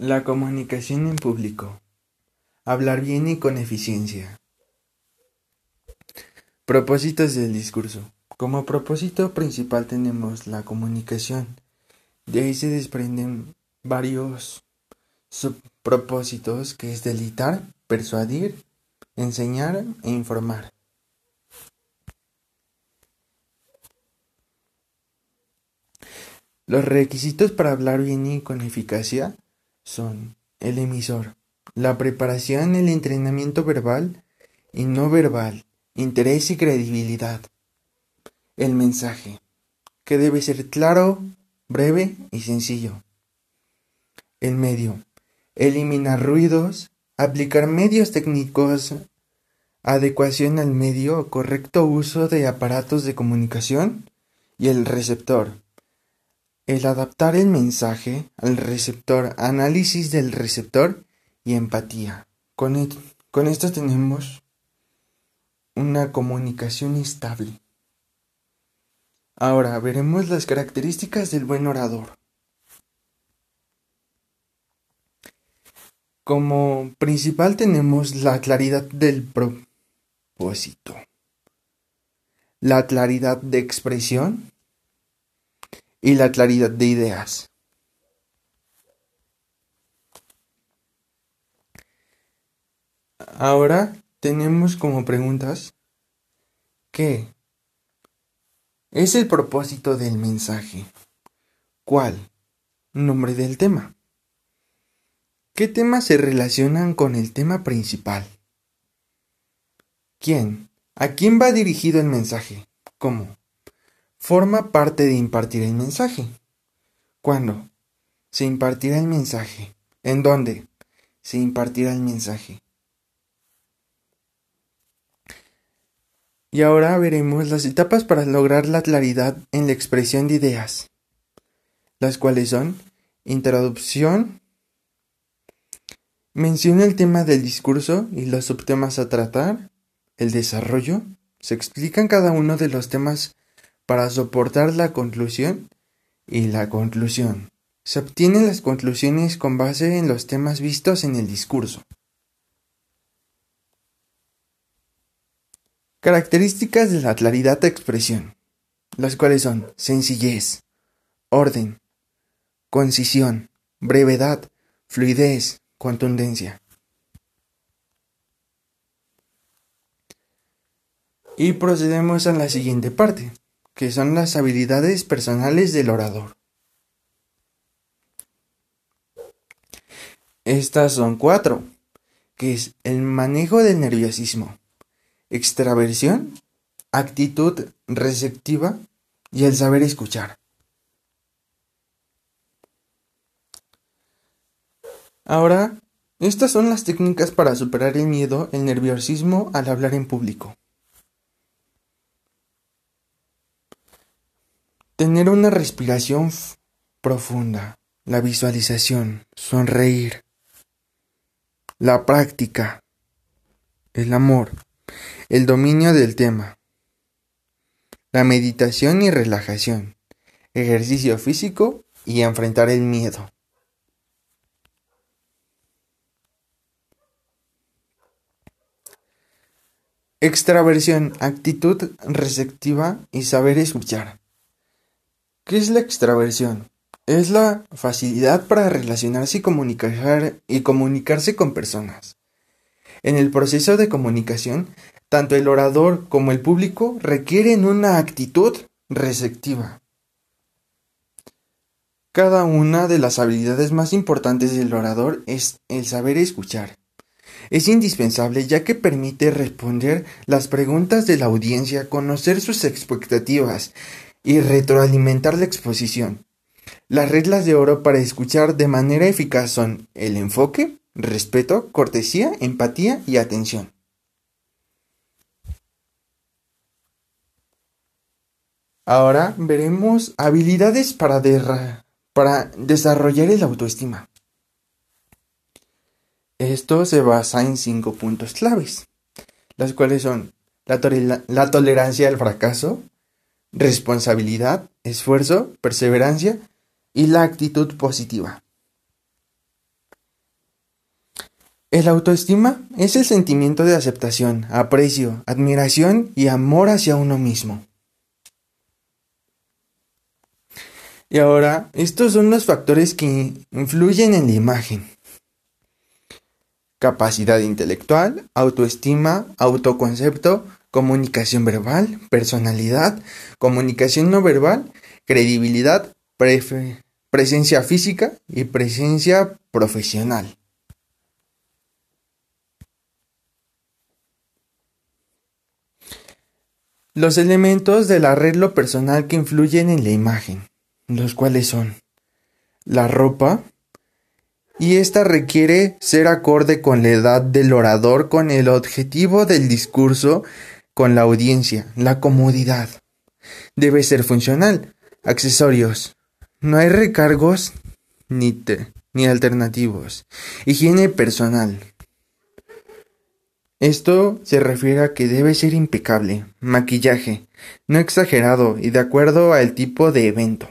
La comunicación en público. Hablar bien y con eficiencia. Propósitos del discurso. Como propósito principal tenemos la comunicación. De ahí se desprenden varios subpropósitos que es delitar, persuadir, enseñar e informar. Los requisitos para hablar bien y con eficacia son el emisor, la preparación, el entrenamiento verbal y no verbal, interés y credibilidad. El mensaje, que debe ser claro, breve y sencillo. El medio, eliminar ruidos, aplicar medios técnicos, adecuación al medio, correcto uso de aparatos de comunicación y el receptor el adaptar el mensaje al receptor, análisis del receptor y empatía. Con, esto tenemos una comunicación estable. Ahora veremos las características del buen orador. Como principal tenemos la claridad del propósito, la claridad de expresión, y la claridad de ideas. Ahora tenemos como preguntas ¿qué es el propósito del mensaje? ¿Cuál? Nombre del tema. ¿Qué temas se relacionan con el tema principal? ¿Quién? ¿A quién va dirigido el mensaje? ¿Cómo? Forma parte de impartir el mensaje. ¿Cuándo? Se impartirá el mensaje. ¿En dónde? Se impartirá el mensaje. Y ahora veremos las etapas para lograr la claridad en la expresión de ideas, las cuales son introducción, menciona el tema del discurso y los subtemas a tratar, el desarrollo, se explican cada uno de los temas para soportar la conclusión y la conclusión. Se obtienen las conclusiones con base en los temas vistos en el discurso. Características de la claridad de expresión, las cuales son sencillez, orden, concisión, brevedad, fluidez, contundencia. Y procedemos a la siguiente parte, que son las habilidades personales del orador. Estas son cuatro, que es el manejo del nerviosismo, extraversión, actitud receptiva y el saber escuchar. Ahora, estas son las técnicas para superar el miedo, el nerviosismo al hablar en público. Tener una respiración profunda, la visualización, sonreír, la práctica, el amor, el dominio del tema, la meditación y relajación, ejercicio físico y enfrentar el miedo. Extraversión, actitud receptiva y saber escuchar. ¿Qué es la extraversión? Es la facilidad para relacionarse y, y comunicarse con personas. En el proceso de comunicación, tanto el orador como el público requieren una actitud receptiva. Cada una de las habilidades más importantes del orador es el saber escuchar. Es indispensable ya que permite responder las preguntas de la audiencia, conocer sus expectativas y retroalimentar la exposición. Las reglas de oro para escuchar de manera eficaz son el enfoque, respeto, cortesía, empatía y atención. Ahora veremos habilidades para, desarrollar el autoestima. Esto se basa en cinco puntos claves, las cuales son la tolerancia al fracaso, responsabilidad, esfuerzo, perseverancia y la actitud positiva. El autoestima es el sentimiento de aceptación, aprecio, admiración y amor hacia uno mismo. Y ahora, estos son los factores que influyen en la imagen. Capacidad intelectual, autoestima, autoconcepto, comunicación verbal, personalidad, comunicación no verbal, credibilidad, presencia física y presencia profesional. Los elementos del arreglo personal que influyen en la imagen los cuales son la ropa, y esta requiere ser acorde con la edad del orador, con el objetivo del discurso, con la audiencia, la comodidad. Debe ser funcional. Accesorios. No hay recargos ni, ni alternativos. Higiene personal. Esto se refiere a que debe ser impecable. Maquillaje. No exagerado y de acuerdo al tipo de evento.